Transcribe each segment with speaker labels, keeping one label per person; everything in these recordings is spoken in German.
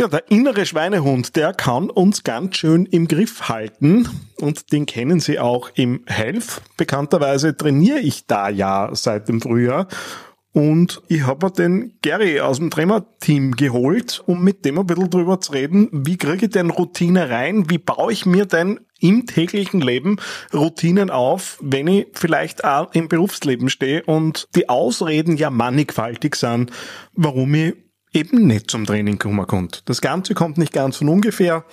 Speaker 1: Ja, der innere Schweinehund, der kann uns ganz schön im Griff halten. Und den kennen Sie auch im Health. Bekannterweise trainiere ich da ja seit dem Frühjahr. Und ich habe mir den Gary aus dem Trainerteam geholt, um mit dem ein bisschen drüber zu reden, wie kriege ich denn Routine rein, wie baue ich mir denn im täglichen Leben Routinen auf, wenn ich vielleicht auch im Berufsleben stehe? Und die Ausreden ja mannigfaltig sind, warum ich eben nicht zum Training kommen konnte. Das Ganze kommt nicht ganz von ungefähr.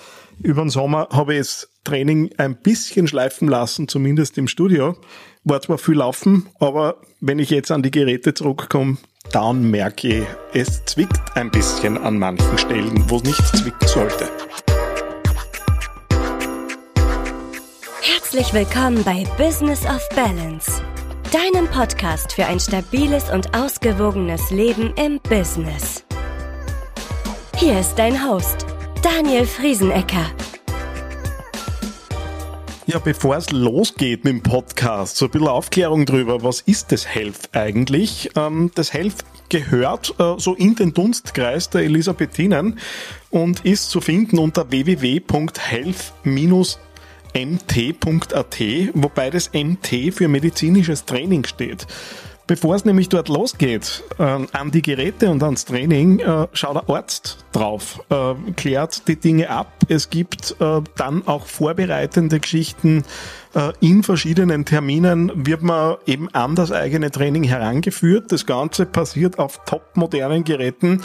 Speaker 1: Über den Sommer habe ich das Training ein bisschen schleifen lassen, zumindest im Studio. War zwar viel laufen, aber wenn ich jetzt an die Geräte zurückkomme, dann merke ich, es zwickt ein bisschen an manchen Stellen, wo es nicht zwicken sollte.
Speaker 2: Herzlich willkommen bei Business of Balance, deinem Podcast für ein stabiles und ausgewogenes Leben im Business. Hier ist dein Host, Daniel Friesenecker.
Speaker 1: Ja, bevor es losgeht mit dem Podcast, so ein bisschen Aufklärung drüber, was ist das Health eigentlich? Ähm, das Health gehört äh, so in den Dunstkreis der Elisabethinen und ist zu finden unter www.health-mt.at, wobei das MT für medizinisches Training steht. Bevor es nämlich dort losgeht, äh, an die Geräte und ans Training, äh, schaut der Arzt drauf, äh, klärt die Dinge ab. Es gibt äh, dann auch vorbereitende Geschichten. Äh, in verschiedenen Terminen wird man eben an das eigene Training herangeführt. Das Ganze passiert auf top modernen Geräten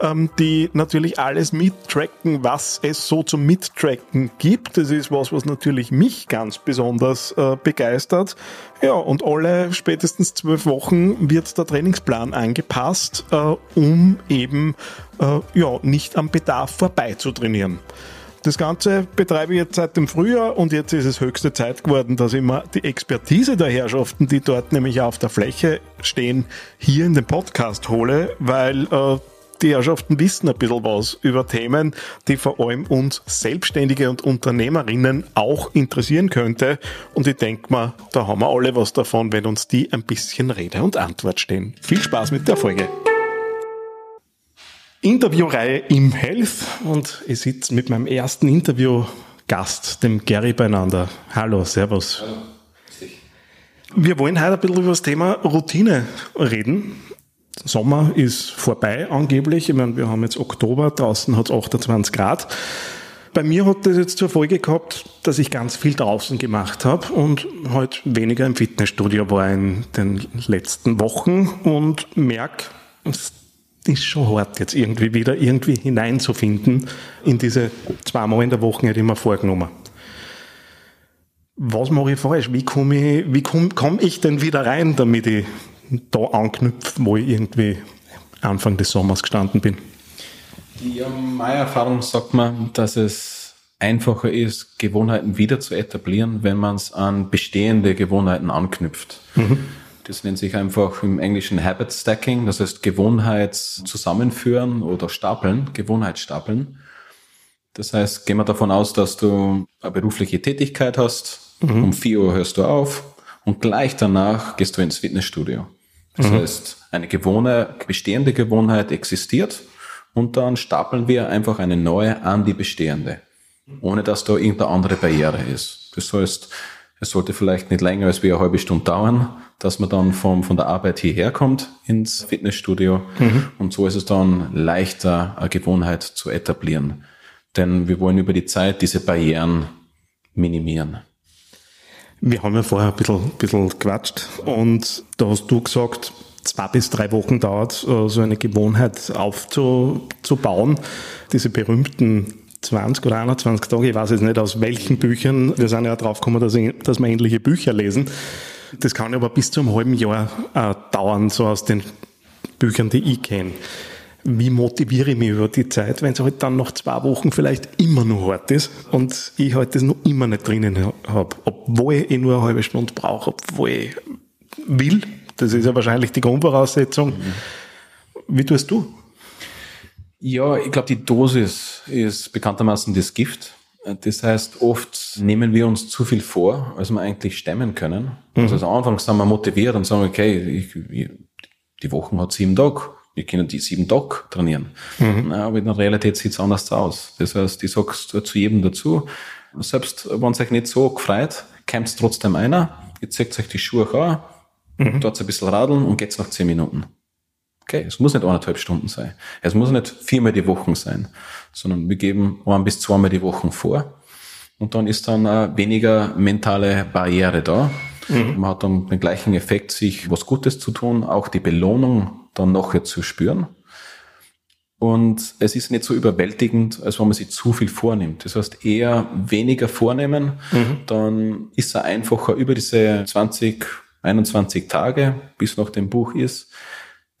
Speaker 1: ähm, die natürlich alles mittracken, was es so zum Mittracken gibt. Das ist was, was natürlich mich ganz besonders äh, begeistert. Ja, und alle spätestens zwölf Wochen wird der Trainingsplan angepasst, äh, um eben ja, nicht am Bedarf vorbei zu trainieren. Das Ganze betreibe ich jetzt seit dem Frühjahr und jetzt ist es höchste Zeit geworden, dass ich mir die Expertise der Herrschaften, die dort nämlich auf der Fläche stehen, hier in den Podcast hole, weil äh, die Herrschaften wissen ein bisschen was über Themen, die vor allem uns Selbstständige und Unternehmerinnen auch interessieren könnte. Und ich denke mal, da haben wir alle was davon, wenn uns die ein bisschen Rede und Antwort stehen. Viel Spaß mit der Folge. Interviewreihe im Health und ich sitze mit meinem ersten Interviewgast, dem Gary beieinander. Hallo, Servus. Hallo. Wir wollen heute ein bisschen über das Thema Routine reden. Sommer ist vorbei angeblich. Ich meine, wir haben jetzt Oktober, draußen hat es 28 Grad. Bei mir hat das jetzt zur Folge gehabt, dass ich ganz viel draußen gemacht habe und halt weniger im Fitnessstudio war in den letzten Wochen und merke, es ist schon hart, jetzt irgendwie wieder irgendwie hineinzufinden in diese zweimal in der Woche, die ich mir vorgenommen Was mache ich falsch? Wie komme ich, wie komme komm ich denn wieder rein, damit ich da anknüpfen, wo ich irgendwie Anfang des Sommers gestanden bin?
Speaker 3: Ja, meine Erfahrung sagt man, dass es einfacher ist, Gewohnheiten wieder zu etablieren, wenn man es an bestehende Gewohnheiten anknüpft. Mhm. Das nennt sich einfach im Englischen Habit Stacking, das heißt Gewohnheits zusammenführen oder stapeln, Gewohnheitsstapeln. Das heißt, gehen wir davon aus, dass du eine berufliche Tätigkeit hast, mhm. um 4 Uhr hörst du auf und gleich danach gehst du ins Fitnessstudio. Das mhm. heißt, eine gewohne, bestehende Gewohnheit existiert und dann stapeln wir einfach eine neue an die bestehende, ohne dass da irgendeine andere Barriere ist. Das heißt, es sollte vielleicht nicht länger als wie eine halbe Stunde dauern, dass man dann vom, von der Arbeit hierher kommt ins Fitnessstudio. Mhm. Und so ist es dann leichter, eine Gewohnheit zu etablieren. Denn wir wollen über die Zeit diese Barrieren minimieren.
Speaker 1: Wir haben ja vorher ein bisschen, bisschen gequatscht und da hast du gesagt, zwei bis drei Wochen dauert, äh, so eine Gewohnheit aufzubauen. Diese berühmten 20 oder 21 Tage, ich weiß jetzt nicht aus welchen Büchern, wir sind ja drauf gekommen, dass, ich, dass wir ähnliche Bücher lesen. Das kann aber bis zu einem halben Jahr äh, dauern, so aus den Büchern, die ich kenne wie motiviere ich mich über die Zeit, wenn es halt dann nach zwei Wochen vielleicht immer noch hart ist und ich halt das noch immer nicht drinnen habe, obwohl ich nur eine halbe Stunde brauche, obwohl ich will. Das ist ja wahrscheinlich die Grundvoraussetzung. Wie tust du?
Speaker 3: Ja, ich glaube, die Dosis ist bekanntermaßen das Gift. Das heißt, oft nehmen wir uns zu viel vor, als wir eigentlich stemmen können. Mhm. Also am Anfang sind wir motiviert und sagen, okay, ich, die Woche hat sieben Tage Wir können die sieben Tage trainieren. Mhm. aber in der Realität sieht es anders aus. Das heißt, ich sag's zu jedem dazu. Selbst wenn es euch nicht so gefreut, kommt trotzdem einer, ihr zieht euch die Schuhe an, mhm. dort ein bisschen radeln und geht's nach zehn Minuten. Okay, es muss nicht anderthalb Stunden sein. Es muss nicht viermal die Woche sein, sondern wir geben ein bis zweimal die Woche vor. Und dann ist dann äh, weniger mentale Barriere da. Mhm. Man hat dann den gleichen Effekt, sich was Gutes zu tun, auch die Belohnung dann nachher zu spüren. Und es ist nicht so überwältigend, als wenn man sich zu viel vornimmt. Das heißt, eher weniger vornehmen, mhm. dann ist er einfacher über diese 20, 21 Tage, bis nach dem Buch ist,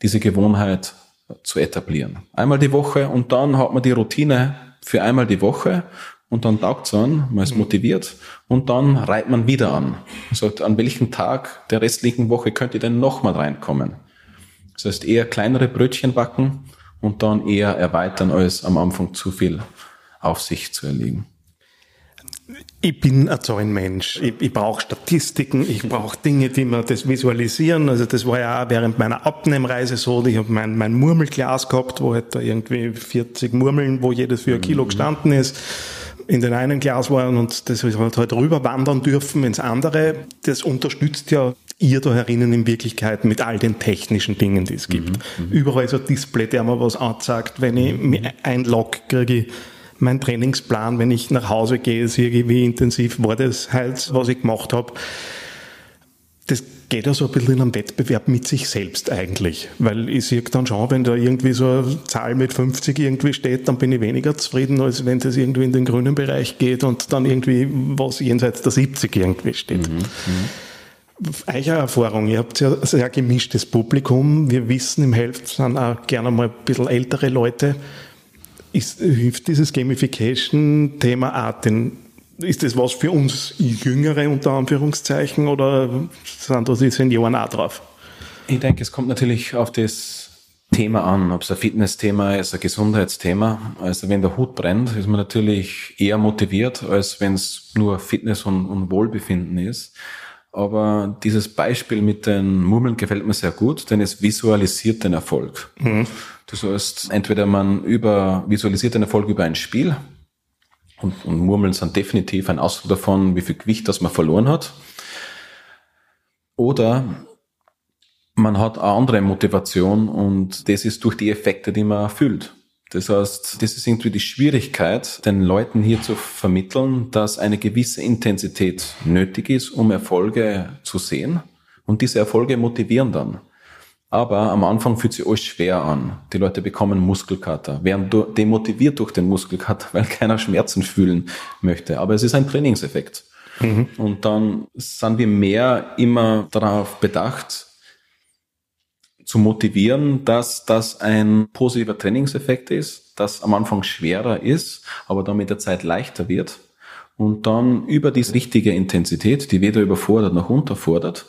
Speaker 3: diese Gewohnheit zu etablieren. Einmal die Woche und dann hat man die Routine für einmal die Woche und dann taugt's an, man ist mhm. motiviert und dann reiht man wieder an. Also an welchem Tag der restlichen Woche könnt ihr denn nochmal reinkommen? Das heißt eher kleinere Brötchen backen und dann eher erweitern, als am Anfang zu viel auf sich zu erlegen.
Speaker 1: Ich bin ein Zahlenmensch. Ich, ich brauche Statistiken, ich brauche Dinge, die mir das visualisieren. Also das war ja auch während meiner Abnehmreise so. Ich habe mein, mein Murmelglas gehabt, wo halt da irgendwie 40 Murmeln, wo jedes für ein Kilo mhm. gestanden ist, in den einen Glas waren und das halt, halt rüber wandern dürfen ins andere. Das unterstützt ja ihr da herinnen in Wirklichkeit mit all den technischen Dingen, die es gibt. Mhm, mhm. Überall ist ein Display, der mir was anzeigt. Wenn ich mich einlogge, kriege ich mein Trainingsplan, wenn ich nach Hause gehe, sehe ich, wie intensiv war das halt, was ich gemacht habe. Das geht ja so ein bisschen in einem Wettbewerb mit sich selbst eigentlich. Weil ich sehe dann schon, wenn da irgendwie so eine Zahl mit 50 irgendwie steht, dann bin ich weniger zufrieden, als wenn das irgendwie in den grünen Bereich geht und dann irgendwie was jenseits der 70 irgendwie steht. Mhm, mhm. Eicher Erfahrung, ihr habt ja sehr gemischtes Publikum. Wir wissen, im Hälfte sind auch gerne mal ein bisschen ältere Leute. Ist, hilft dieses Gamification-Thema den ist das was für uns Jüngere unter Anführungszeichen oder sind da die Senioren auch drauf?
Speaker 3: Ich denke, es kommt natürlich auf das Thema an, ob es ein Fitnessthema ist, ein Gesundheitsthema. Also wenn der Hut brennt, ist man natürlich eher motiviert, als wenn es nur Fitness und, und Wohlbefinden ist. Aber dieses Beispiel mit den Murmeln gefällt mir sehr gut, denn es visualisiert den Erfolg. Mhm. Das heißt, entweder man über, visualisiert den Erfolg über ein Spiel, und, und Murmeln sind definitiv ein Ausdruck davon, wie viel Gewicht das man verloren hat. Oder man hat eine andere Motivation und das ist durch die Effekte, die man fühlt. Das heißt, das ist irgendwie die Schwierigkeit, den Leuten hier zu vermitteln, dass eine gewisse Intensität nötig ist, um Erfolge zu sehen. Und diese Erfolge motivieren dann. Aber am Anfang fühlt sich alles schwer an. Die Leute bekommen Muskelkater, werden demotiviert durch den Muskelkater, weil keiner Schmerzen fühlen möchte. Aber es ist ein Trainingseffekt. Mhm. Und dann sind wir mehr immer darauf bedacht, zu motivieren, dass das ein positiver Trainingseffekt ist, das am Anfang schwerer ist, aber dann mit der Zeit leichter wird. Und dann über diese richtige Intensität, die weder überfordert noch unterfordert,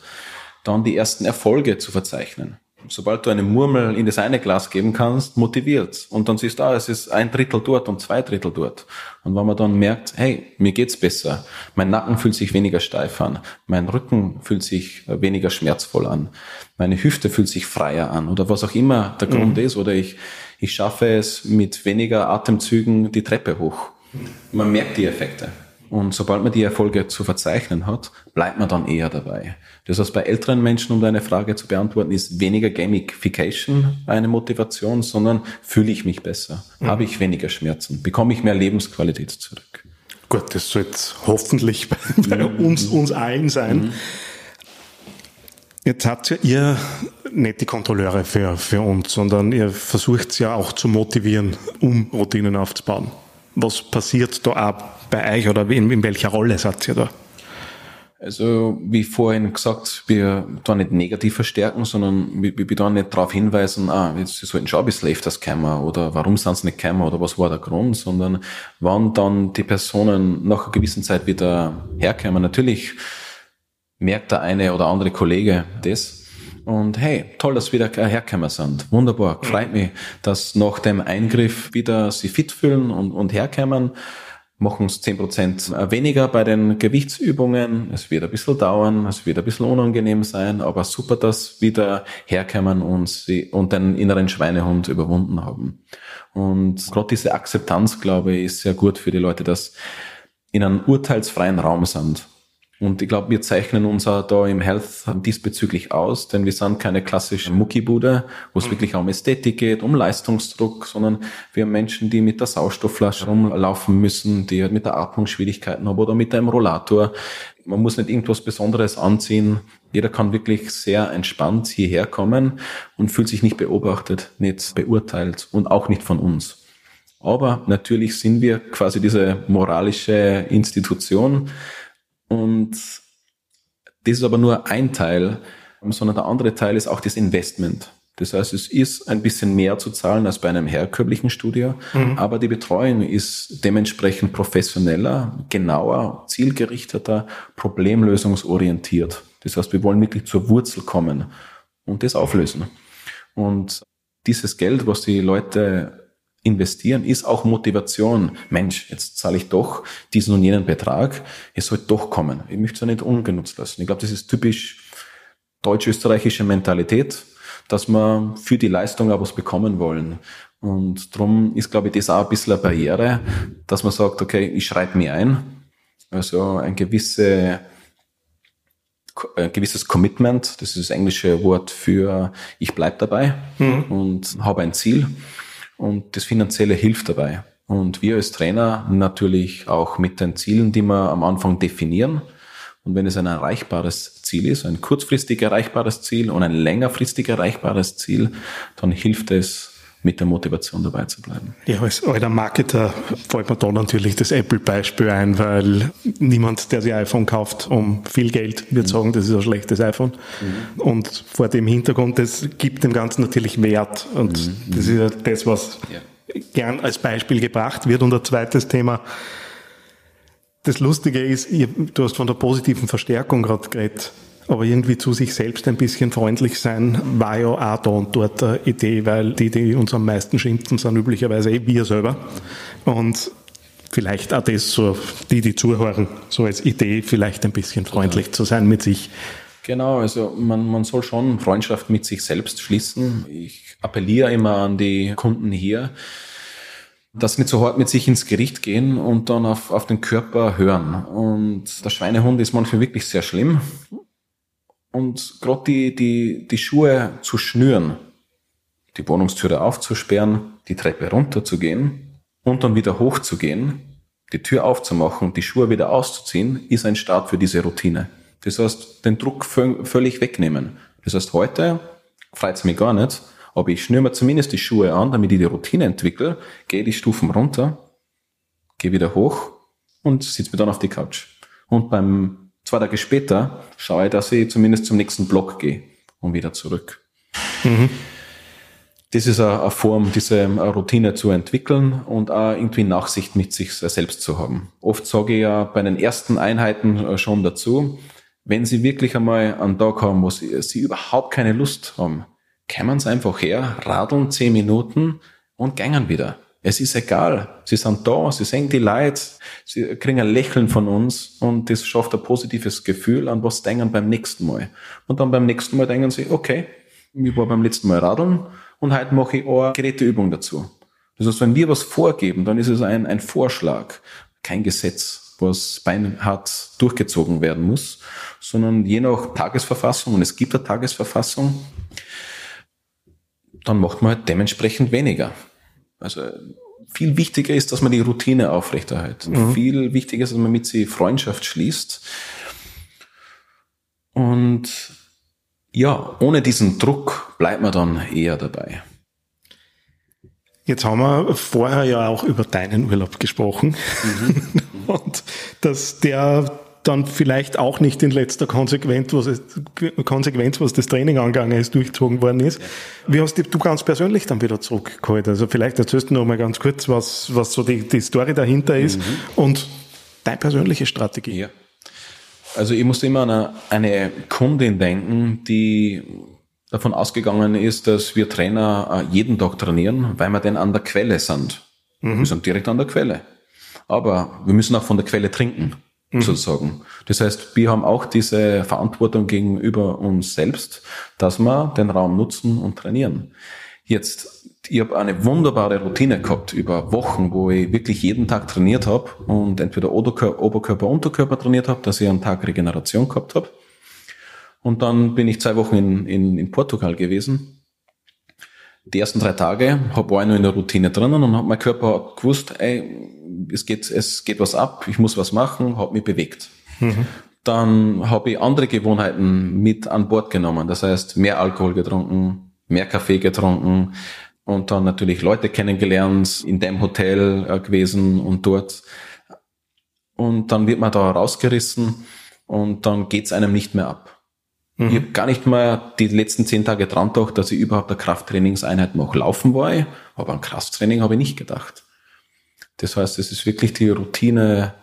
Speaker 3: dann die ersten Erfolge zu verzeichnen sobald du eine Murmel in das eine Glas geben kannst, motiviert. Und dann siehst du, ah, es ist ein Drittel dort und zwei Drittel dort. Und wenn man dann merkt, hey, mir geht's besser, mein Nacken fühlt sich weniger steif an, mein Rücken fühlt sich weniger schmerzvoll an, meine Hüfte fühlt sich freier an oder was auch immer der Grund mhm. ist, oder ich, ich schaffe es mit weniger Atemzügen die Treppe hoch. Man merkt die Effekte. Und sobald man die Erfolge zu verzeichnen hat, bleibt man dann eher dabei. Das heißt, bei älteren Menschen, um deine Frage zu beantworten, ist weniger Gamification eine Motivation, sondern fühle ich mich besser? Mhm. Habe ich weniger Schmerzen? Bekomme ich mehr Lebensqualität zurück?
Speaker 1: Gut, das soll jetzt hoffentlich bei, bei uns, uns allen sein. Mhm. Jetzt habt ja ihr nicht die Kontrolleure für, für uns, sondern ihr versucht es ja auch zu motivieren, um Routinen aufzubauen. Was passiert da auch bei euch oder in, in welcher Rolle seid ihr da?
Speaker 3: Also, wie vorhin gesagt, wir da nicht negativ verstärken, sondern wir, wir da nicht darauf hinweisen, ah, jetzt sollten schon ein bisschen öfters kommen oder warum sind sie nicht gekommen oder was war der Grund, sondern wann dann die Personen nach einer gewissen Zeit wieder herkommen. Natürlich merkt der eine oder andere Kollege das. Und hey, toll, dass wieder hergekommen sind. Wunderbar, freut mich, dass nach dem Eingriff wieder sie fit fühlen und, und herkommen machen es zehn Prozent weniger bei den Gewichtsübungen. Es wird ein bisschen dauern, es wird ein bisschen unangenehm sein, aber super, dass wieder herkommen und sie und den inneren Schweinehund überwunden haben. Und gerade diese Akzeptanz, glaube ich, ist sehr gut für die Leute, dass in einem urteilsfreien Raum sind. Und ich glaube, wir zeichnen uns auch da im Health diesbezüglich aus, denn wir sind keine klassische Muckibude, wo es mhm. wirklich um Ästhetik geht, um Leistungsdruck, sondern wir haben Menschen, die mit der Sauerstoffflasche rumlaufen müssen, die halt mit der Atmung Schwierigkeiten haben oder mit einem Rollator. Man muss nicht irgendwas Besonderes anziehen. Jeder kann wirklich sehr entspannt hierher kommen und fühlt sich nicht beobachtet, nicht beurteilt und auch nicht von uns. Aber natürlich sind wir quasi diese moralische Institution, und das ist aber nur ein Teil, sondern der andere Teil ist auch das Investment. Das heißt, es ist ein bisschen mehr zu zahlen als bei einem herkömmlichen Studio, mhm. aber die Betreuung ist dementsprechend professioneller, genauer, zielgerichteter, problemlösungsorientiert. Das heißt, wir wollen wirklich zur Wurzel kommen und das auflösen. Und dieses Geld, was die Leute investieren ist auch Motivation. Mensch, jetzt zahle ich doch diesen und jenen Betrag. Es soll doch kommen. Ich möchte es ja nicht ungenutzt lassen. Ich glaube, das ist typisch deutsch-österreichische Mentalität, dass wir für die Leistung auch was bekommen wollen. Und darum ist, glaube ich, das auch ein bisschen eine Barriere, dass man sagt, okay, ich schreibe mir ein. Also ein gewisse ein gewisses Commitment, das ist das englische Wort für ich bleib dabei mhm. und habe ein Ziel und das Finanzielle hilft dabei. Und wir als Trainer natürlich auch mit den Zielen, die wir am Anfang definieren. Und wenn es ein erreichbares Ziel ist, ein kurzfristig erreichbares Ziel und ein längerfristig erreichbares Ziel, dann hilft es, mit der Motivation dabei zu bleiben.
Speaker 1: Ja, als alter Marketer fällt mir da natürlich das Apple-Beispiel ein, weil niemand, der sich iPhone kauft um viel Geld, wird mhm. sagen, das ist ein schlechtes iPhone. Mhm. Und vor dem Hintergrund, das gibt dem Ganzen natürlich Wert. Und mhm. das ist ja das, was ja. gern als Beispiel gebracht wird. Und ein zweites Thema, das Lustige ist, du hast von der positiven Verstärkung gerade geredet aber irgendwie zu sich selbst ein bisschen freundlich sein, war ja auch da und dort eine Idee, weil die, die uns am meisten schimpfen, sind üblicherweise eh wir selber. Und vielleicht auch das so, die, die zuhören, so als Idee, vielleicht ein bisschen freundlich zu sein mit sich.
Speaker 3: Genau, also man, man soll schon Freundschaft mit sich selbst schließen. Ich appelliere immer an die Kunden hier, dass sie nicht so hart mit sich ins Gericht gehen und dann auf, auf den Körper hören. Und der Schweinehund ist manchmal wirklich sehr schlimm. Und gerade die, die, die Schuhe zu schnüren, die Wohnungstüre aufzusperren, die Treppe runterzugehen und dann wieder hochzugehen, die Tür aufzumachen und die Schuhe wieder auszuziehen, ist ein Start für diese Routine. Das heißt, den Druck völlig wegnehmen. Das heißt, heute freut es mich gar nicht, aber ich schnüre mir zumindest die Schuhe an, damit ich die Routine entwickle, gehe die Stufen runter, gehe wieder hoch und sitze mir dann auf die Couch. Und beim Zwei Tage später schaue ich, dass ich zumindest zum nächsten Block gehe und wieder zurück. Mhm. Das ist eine, Form, diese Routine zu entwickeln und auch irgendwie Nachsicht mit sich selbst zu haben. Oft sage ich ja bei den ersten Einheiten äh, schon dazu, wenn Sie wirklich einmal einen Tag haben, wo Sie, Sie überhaupt keine Lust haben, kämen Sie einfach her, radeln zehn Minuten und gängen wieder. Es ist egal. Sie sind da, sie sehen die Leute, sie kriegen ein Lächeln von uns und das schafft ein positives Gefühl, an was denken beim nächsten Mal. Und dann beim nächsten Mal denken sie, okay, ich war beim letzten Mal radeln und heute mache ich eine Geräteübung dazu. Das heißt, wenn wir was vorgeben, dann ist es ein, ein Vorschlag, kein Gesetz, was beinhart durchgezogen werden muss, sondern je nach Tagesverfassung, und es gibt eine Tagesverfassung, dann macht man halt dementsprechend weniger. Also viel wichtiger ist, dass man die Routine aufrechterhält. Mhm. Viel wichtiger ist, dass man mit sie Freundschaft schließt. Und ja, ohne diesen Druck bleibt man dann eher dabei.
Speaker 1: Jetzt haben wir vorher ja auch über deinen Urlaub gesprochen. Mhm. Und dass der dann vielleicht auch nicht in letzter Konsequenz, was, es, Konsequenz, was das Training angegangen ist, durchgezogen worden ist. Wie hast du ganz persönlich dann wieder zurückgeholt? Also vielleicht erzählst du noch mal ganz kurz, was, was so die, die Story dahinter ist mhm. und deine persönliche Strategie.
Speaker 3: Ja. Also ich musste immer an eine, eine Kundin denken, die davon ausgegangen ist, dass wir Trainer äh, jeden Tag trainieren, weil wir denn an der Quelle sind. Mhm. Wir sind direkt an der Quelle. Aber wir müssen auch von der Quelle trinken, mhm. sozusagen. Das heißt, wir haben auch diese Verantwortung gegenüber uns selbst, dass wir den Raum nutzen und trainieren. Jetzt, ich habe eine wunderbare Routine gehabt über Wochen, wo ich wirklich jeden Tag trainiert habe und entweder Oberkörper, Unterkörper trainiert habe, dass ich einen Tag Regeneration gehabt habe. Und dann bin ich zwei Wochen in, in, in Portugal gewesen die ersten drei Tage hab, war ich noch in der Routine drinnen und hat mein Körper gewusst, ey, es geht, es geht was ab, ich muss was machen, habe mich bewegt. Mhm. Dann habe ich andere Gewohnheiten mit an Bord genommen. Das heißt, mehr Alkohol getrunken, mehr Kaffee getrunken und dann natürlich Leute kennengelernt, in dem Hotel äh, gewesen und dort. Und dann wird man da rausgerissen und dann geht's einem nicht mehr ab. Mhm. Ich habe gar nicht mal die letzten zehn Tage dran gedacht, dass ich überhaupt eine Krafttrainingseinheit mache. Laufen war ich, aber an Krafttraining habe ich nicht gedacht. Das heißt, es ist wirklich die Routine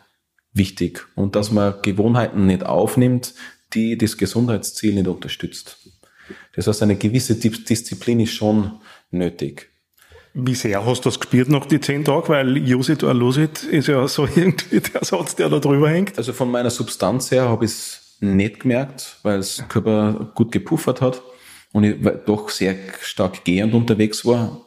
Speaker 3: wichtig und dass man Gewohnheiten nicht aufnimmt, die das Gesundheitsziel nicht unterstützt. Das heißt, eine gewisse Disziplin ist schon nötig.
Speaker 1: Wie sehr hast du das gespürt nach die zehn Tage? Weil use it or lose it ist ja so irgendwie der Satz, der da drüber hängt.
Speaker 3: Also von meiner Substanz her habe ich es nicht gemerkt, weil das Körper gut gepuffert hat und ich doch sehr stark gehend unterwegs war.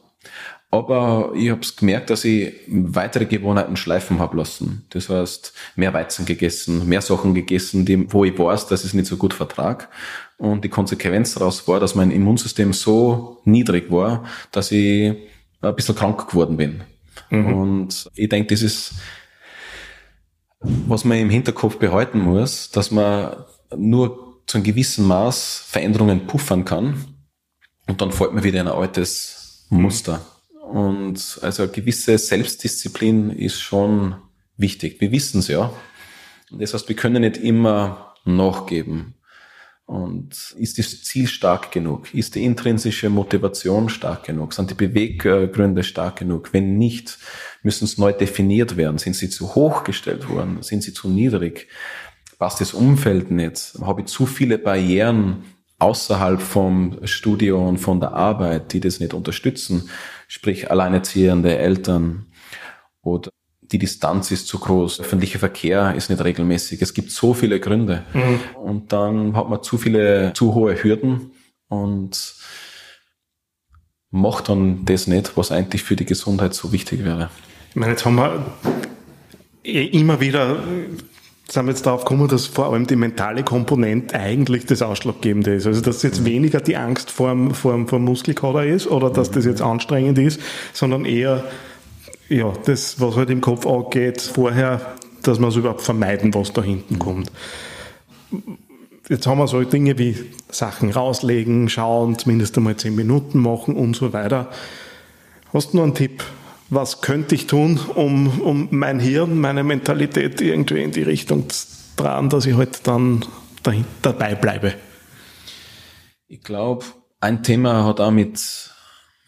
Speaker 3: Aber ich habe es gemerkt, dass ich weitere Gewohnheiten schleifen habe lassen. Das heißt, mehr Weizen gegessen, mehr Sachen gegessen, die, wo ich weiß, dass ich es nicht so gut vertrag. Und die Konsequenz daraus war, dass mein Immunsystem so niedrig war, dass ich ein bisschen krank geworden bin. Mhm. Und ich denke, das ist was man im Hinterkopf behalten muss, dass man nur zu einem gewissen Maß Veränderungen puffern kann und dann fällt man wieder in ein altes Muster. Und also eine gewisse Selbstdisziplin ist schon wichtig. Wir wissen es ja. Das heißt, wir können nicht immer nachgeben. Und ist das Ziel stark genug? Ist die intrinsische Motivation stark genug? Sind die Beweggründe stark genug? Wenn nicht, müssen sie neu definiert werden. Sind sie zu hoch gestellt worden? Sind sie zu niedrig? Passt das Umfeld nicht? Habe ich zu viele Barrieren außerhalb vom Studio und von der Arbeit, die das nicht unterstützen? Sprich, alleinerziehende Eltern oder die Distanz ist zu groß, öffentlicher Verkehr ist nicht regelmäßig. Es gibt so viele Gründe. Mhm. Und dann hat man zu viele, zu hohe Hürden und macht dann das nicht, was eigentlich für die Gesundheit so wichtig wäre.
Speaker 1: Ich meine, jetzt haben wir eh immer wieder sind wir jetzt darauf gekommen, dass vor allem die mentale Komponente eigentlich das Ausschlaggebende ist. Also, dass jetzt weniger die Angst vor dem, vor dem, vor dem Muskelkater ist oder dass das jetzt anstrengend ist, sondern eher, ja, das, was halt im Kopf angeht, vorher, dass man es überhaupt vermeiden, was da hinten kommt. Jetzt haben wir so Dinge wie Sachen rauslegen, schauen, zumindest einmal zehn Minuten machen und so weiter. Hast du noch einen Tipp, was könnte ich tun, um, um mein Hirn, meine Mentalität irgendwie in die Richtung zu tragen, dass ich halt dann dabei bleibe.
Speaker 3: Ich glaube, ein Thema hat auch mit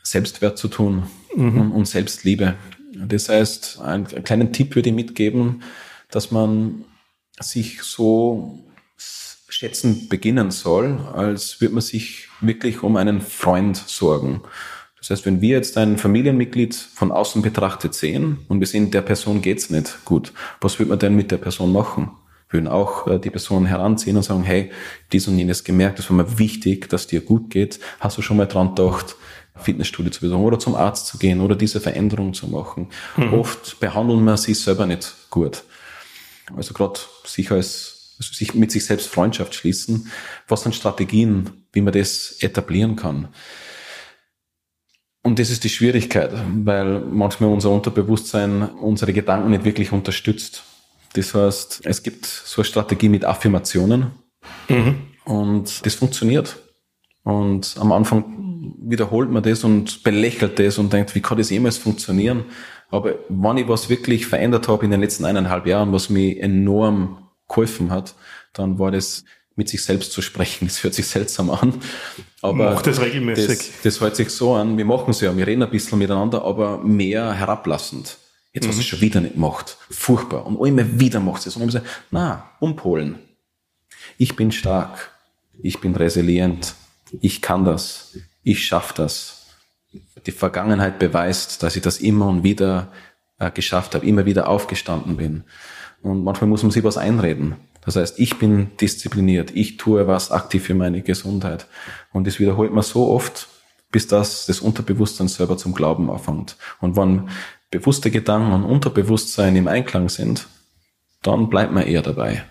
Speaker 3: Selbstwert zu tun mhm. und Selbstliebe. Das heißt, einen, einen kleinen Tipp würde ich mitgeben, dass man sich so schätzen beginnen soll, als würde man sich wirklich um einen Freund sorgen. Das heißt, wenn wir jetzt ein Familienmitglied von außen betrachtet sehen und wir sehen, der Person geht's nicht gut, was wird man denn mit der Person machen? Würden auch äh, die Person heranziehen und sagen, hey, dies und jenes gemerkt, es war mir wichtig, dass dir gut geht. Hast du schon mal dran gedacht, Fitnessstudio zu besuchen oder zum Arzt zu gehen oder diese Veränderung zu machen? Mhm. Oft behandeln wir sich selber nicht gut. Also gerade sich als also sich mit sich selbst Freundschaft schließen. Was sind Strategien, wie man das etablieren kann? Und das ist die Schwierigkeit, weil manchmal unser Unterbewusstsein unsere Gedanken nicht wirklich unterstützt. Das heißt, es gibt so eine Strategie mit Affirmationen mhm. und das funktioniert. Und am Anfang wiederholt man das und belächelt das und denkt, wie kann das jemals funktionieren? Aber wenn ich was wirklich verändert habe in den letzten eineinhalb Jahren, was mir enorm geholfen hat, dann war das mit sich selbst zu sprechen. Das hört sich seltsam an. Aber
Speaker 1: Macht das regelmäßig.
Speaker 3: Das, das hört sich so an. Wir machen es ja, wir reden ein bisschen miteinander, aber mehr herablassend. Jetzt mhm. hast du es schon wieder nicht gemacht. Furchtbar. Und immer wieder macht es. Und ich sage, na, umpolen. Ich bin stark. Ich bin resilient. Ich kann das. Ich schaffe das. Die Vergangenheit beweist, dass ich das immer und wieder äh, geschafft habe, immer wieder aufgestanden bin. Und manchmal muss man sich was einreden. Das heißt, ich bin diszipliniert, ich tue was aktiv für meine Gesundheit. Und das wiederholt man so oft, bis das das Unterbewusstsein selber zum Glauben anfängt. Und wenn bewusste Gedanken und Unterbewusstsein im Einklang sind, dann bleibt man eher dabei.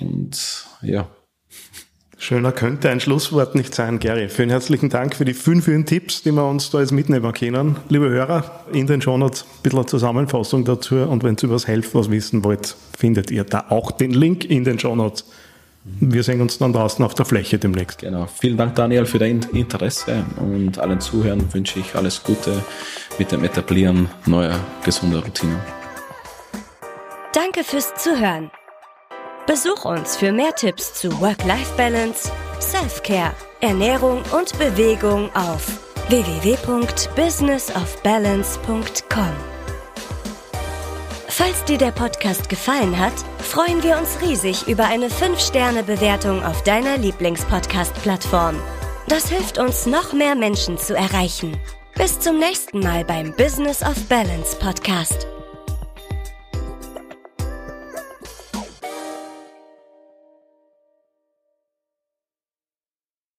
Speaker 3: Und ja.
Speaker 1: Schöner könnte ein Schlusswort nicht sein, Gary. Vielen herzlichen Dank für die vielen, vielen Tipps, die wir uns da jetzt mitnehmen können. Liebe Hörer, in den Shownotes ein bisschen eine Zusammenfassung dazu und wenn ihr über das Health was wissen wollt, findet ihr da auch den Link in den Shownotes. Wir sehen uns dann draußen auf der Fläche demnächst.
Speaker 3: Genau. Vielen Dank, Daniel, für dein Interesse und allen Zuhörern wünsche ich alles Gute mit dem Etablieren neuer gesunder Routinen.
Speaker 2: Danke fürs Zuhören. Besuch uns für mehr Tipps zu Work-Life-Balance, Self-Care, Ernährung und Bewegung auf www.businessofbalance.com. Falls dir der Podcast gefallen hat, freuen wir uns riesig über eine 5-Sterne-Bewertung auf deiner Lieblingspodcast-Plattform. Das hilft uns, noch mehr Menschen zu erreichen. Bis zum nächsten Mal beim Business of Balance Podcast.